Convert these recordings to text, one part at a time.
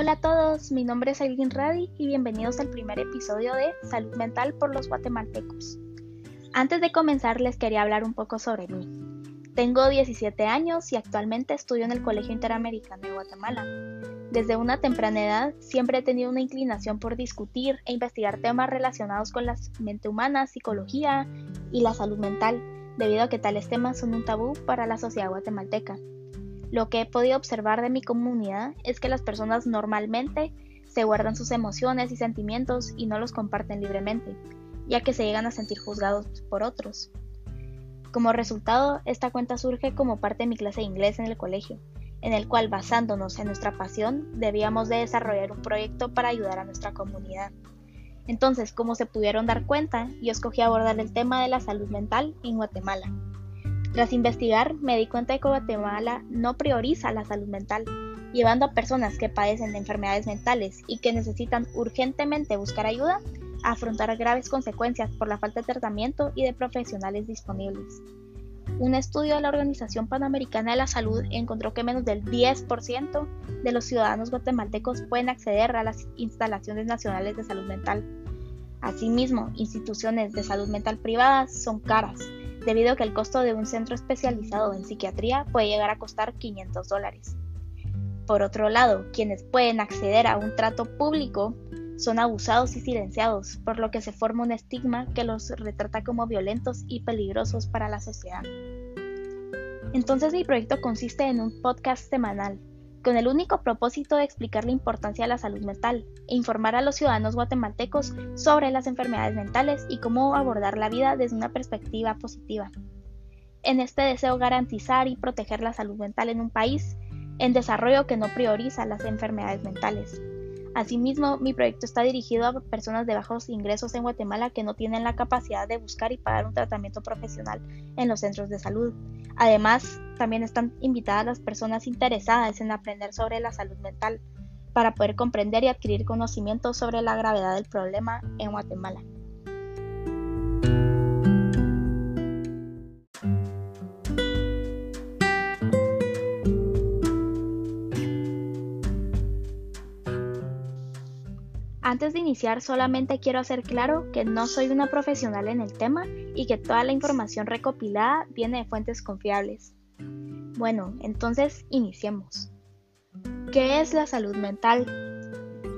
Hola a todos, mi nombre es Elgin Radi y bienvenidos al primer episodio de Salud Mental por los guatemaltecos. Antes de comenzar les quería hablar un poco sobre mí. Tengo 17 años y actualmente estudio en el Colegio Interamericano de Guatemala. Desde una temprana edad siempre he tenido una inclinación por discutir e investigar temas relacionados con la mente humana, psicología y la salud mental, debido a que tales temas son un tabú para la sociedad guatemalteca. Lo que he podido observar de mi comunidad es que las personas normalmente se guardan sus emociones y sentimientos y no los comparten libremente, ya que se llegan a sentir juzgados por otros. Como resultado, esta cuenta surge como parte de mi clase de inglés en el colegio, en el cual basándonos en nuestra pasión debíamos de desarrollar un proyecto para ayudar a nuestra comunidad. Entonces, como se pudieron dar cuenta, yo escogí abordar el tema de la salud mental en Guatemala. Tras investigar, me di cuenta de que Guatemala no prioriza la salud mental, llevando a personas que padecen de enfermedades mentales y que necesitan urgentemente buscar ayuda a afrontar graves consecuencias por la falta de tratamiento y de profesionales disponibles. Un estudio de la Organización Panamericana de la Salud encontró que menos del 10% de los ciudadanos guatemaltecos pueden acceder a las instalaciones nacionales de salud mental. Asimismo, instituciones de salud mental privadas son caras debido a que el costo de un centro especializado en psiquiatría puede llegar a costar 500 dólares. Por otro lado, quienes pueden acceder a un trato público son abusados y silenciados, por lo que se forma un estigma que los retrata como violentos y peligrosos para la sociedad. Entonces mi proyecto consiste en un podcast semanal con el único propósito de explicar la importancia de la salud mental e informar a los ciudadanos guatemaltecos sobre las enfermedades mentales y cómo abordar la vida desde una perspectiva positiva. En este deseo garantizar y proteger la salud mental en un país en desarrollo que no prioriza las enfermedades mentales. Asimismo, mi proyecto está dirigido a personas de bajos ingresos en Guatemala que no tienen la capacidad de buscar y pagar un tratamiento profesional en los centros de salud. Además, también están invitadas las personas interesadas en aprender sobre la salud mental para poder comprender y adquirir conocimiento sobre la gravedad del problema en Guatemala. Antes de iniciar solamente quiero hacer claro que no soy una profesional en el tema y que toda la información recopilada viene de fuentes confiables. Bueno, entonces iniciemos. ¿Qué es la salud mental?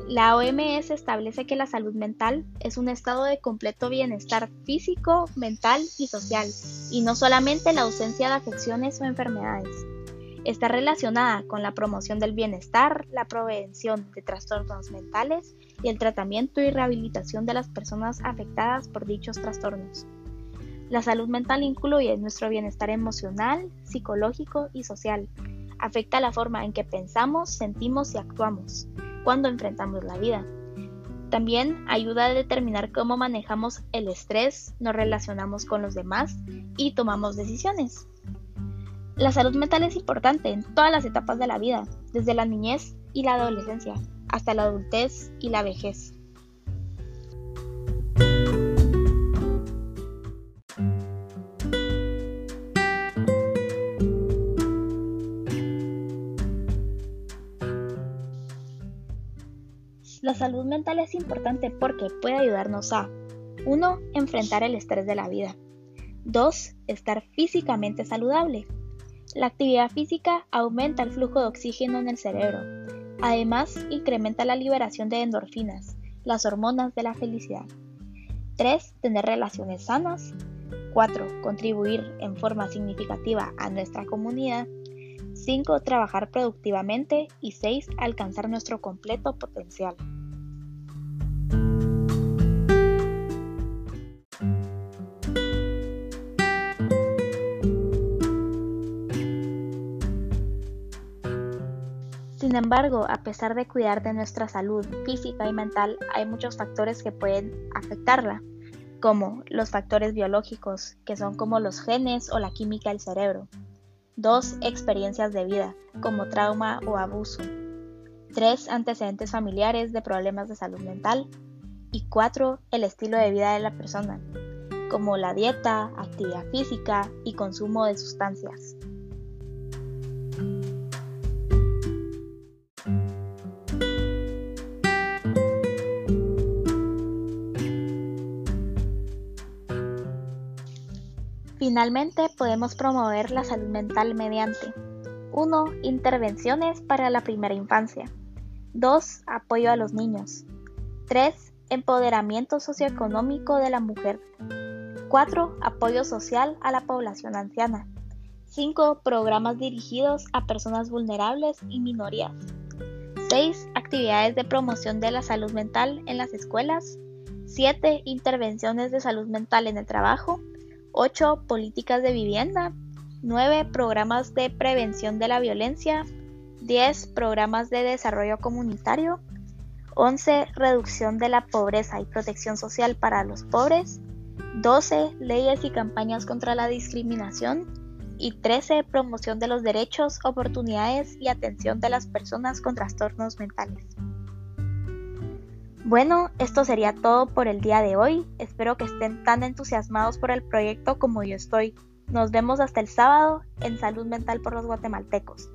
La OMS establece que la salud mental es un estado de completo bienestar físico, mental y social, y no solamente la ausencia de afecciones o enfermedades. Está relacionada con la promoción del bienestar, la prevención de trastornos mentales y el tratamiento y rehabilitación de las personas afectadas por dichos trastornos. La salud mental incluye nuestro bienestar emocional, psicológico y social. Afecta la forma en que pensamos, sentimos y actuamos cuando enfrentamos la vida. También ayuda a determinar cómo manejamos el estrés, nos relacionamos con los demás y tomamos decisiones. La salud mental es importante en todas las etapas de la vida, desde la niñez y la adolescencia hasta la adultez y la vejez. La salud mental es importante porque puede ayudarnos a 1. Enfrentar el estrés de la vida. 2. Estar físicamente saludable. La actividad física aumenta el flujo de oxígeno en el cerebro. Además, incrementa la liberación de endorfinas, las hormonas de la felicidad. 3. Tener relaciones sanas. 4. Contribuir en forma significativa a nuestra comunidad. 5. Trabajar productivamente. Y 6. Alcanzar nuestro completo potencial. Sin embargo, a pesar de cuidar de nuestra salud física y mental, hay muchos factores que pueden afectarla, como los factores biológicos, que son como los genes o la química del cerebro. 2. Experiencias de vida, como trauma o abuso. 3. Antecedentes familiares de problemas de salud mental. Y 4. El estilo de vida de la persona, como la dieta, actividad física y consumo de sustancias. Finalmente, podemos promover la salud mental mediante 1. Intervenciones para la primera infancia. 2. Apoyo a los niños. 3. Empoderamiento socioeconómico de la mujer. 4. Apoyo social a la población anciana. 5. Programas dirigidos a personas vulnerables y minorías. 6. Actividades de promoción de la salud mental en las escuelas. 7. Intervenciones de salud mental en el trabajo. 8. Políticas de vivienda. 9. Programas de prevención de la violencia. 10. Programas de desarrollo comunitario. 11. Reducción de la pobreza y protección social para los pobres. 12. Leyes y campañas contra la discriminación. Y 13. Promoción de los derechos, oportunidades y atención de las personas con trastornos mentales. Bueno, esto sería todo por el día de hoy. Espero que estén tan entusiasmados por el proyecto como yo estoy. Nos vemos hasta el sábado en Salud Mental por los Guatemaltecos.